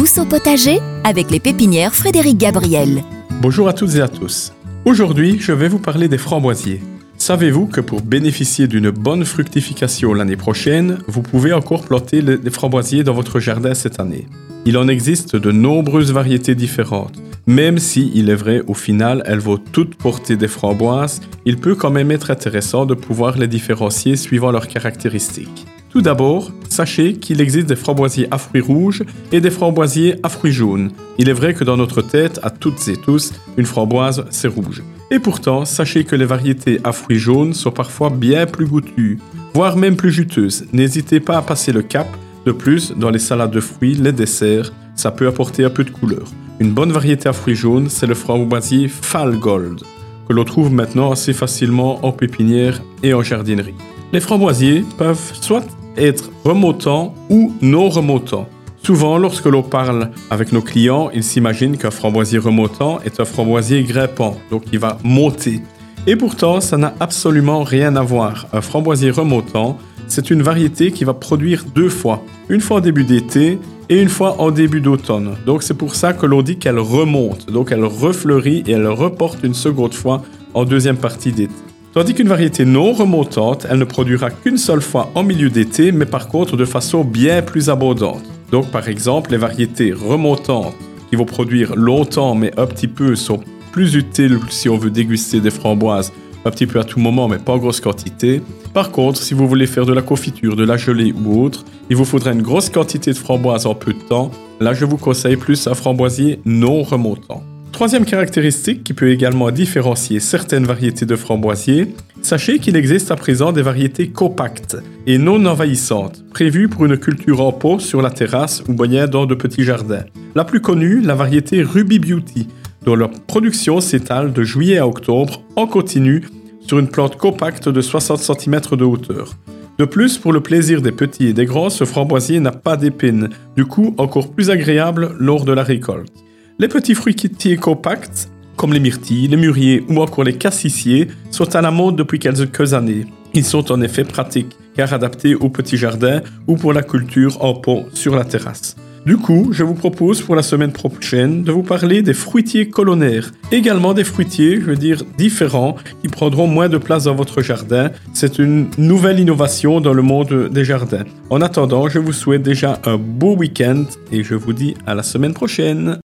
Tous au potager avec les pépinières Frédéric Gabriel. Bonjour à toutes et à tous. Aujourd'hui, je vais vous parler des framboisiers. Savez-vous que pour bénéficier d'une bonne fructification l'année prochaine, vous pouvez encore planter des framboisiers dans votre jardin cette année? Il en existe de nombreuses variétés différentes. Même si, il est vrai, au final, elles vont toutes porter des framboises, il peut quand même être intéressant de pouvoir les différencier suivant leurs caractéristiques. Tout d'abord, sachez qu'il existe des framboisiers à fruits rouges et des framboisiers à fruits jaunes. Il est vrai que dans notre tête, à toutes et tous, une framboise, c'est rouge. Et pourtant, sachez que les variétés à fruits jaunes sont parfois bien plus goûtues, voire même plus juteuses. N'hésitez pas à passer le cap. De plus, dans les salades de fruits, les desserts, ça peut apporter un peu de couleur. Une bonne variété à fruits jaunes, c'est le framboisier Fall Gold, que l'on trouve maintenant assez facilement en pépinière et en jardinerie. Les framboisiers peuvent soit être remontant ou non remontant. Souvent, lorsque l'on parle avec nos clients, ils s'imaginent qu'un framboisier remontant est un framboisier grimpant, donc il va monter. Et pourtant, ça n'a absolument rien à voir. Un framboisier remontant, c'est une variété qui va produire deux fois. Une fois en début d'été et une fois en début d'automne. Donc c'est pour ça que l'on dit qu'elle remonte. Donc elle refleurit et elle reporte une seconde fois en deuxième partie d'été. Tandis qu'une variété non remontante, elle ne produira qu'une seule fois en milieu d'été, mais par contre de façon bien plus abondante. Donc par exemple, les variétés remontantes qui vont produire longtemps mais un petit peu sont plus utiles si on veut déguster des framboises un petit peu à tout moment mais pas en grosse quantité. Par contre, si vous voulez faire de la confiture, de la gelée ou autre, il vous faudra une grosse quantité de framboises en peu de temps. Là, je vous conseille plus un framboisier non remontant. Troisième caractéristique qui peut également différencier certaines variétés de framboisiers, sachez qu'il existe à présent des variétés compactes et non envahissantes, prévues pour une culture en pot sur la terrasse ou bien dans de petits jardins. La plus connue, la variété Ruby Beauty, dont leur production s'étale de juillet à octobre en continu sur une plante compacte de 60 cm de hauteur. De plus, pour le plaisir des petits et des grands, ce framboisier n'a pas d'épines, du coup encore plus agréable lors de la récolte. Les petits fruitiers compacts, comme les myrtilles, les mûriers ou encore les cassissiers, sont à la mode depuis quelques années. Ils sont en effet pratiques, car adaptés aux petits jardins ou pour la culture en pot sur la terrasse. Du coup, je vous propose pour la semaine prochaine de vous parler des fruitiers colonnaires. Également des fruitiers, je veux dire, différents, qui prendront moins de place dans votre jardin. C'est une nouvelle innovation dans le monde des jardins. En attendant, je vous souhaite déjà un beau week-end et je vous dis à la semaine prochaine.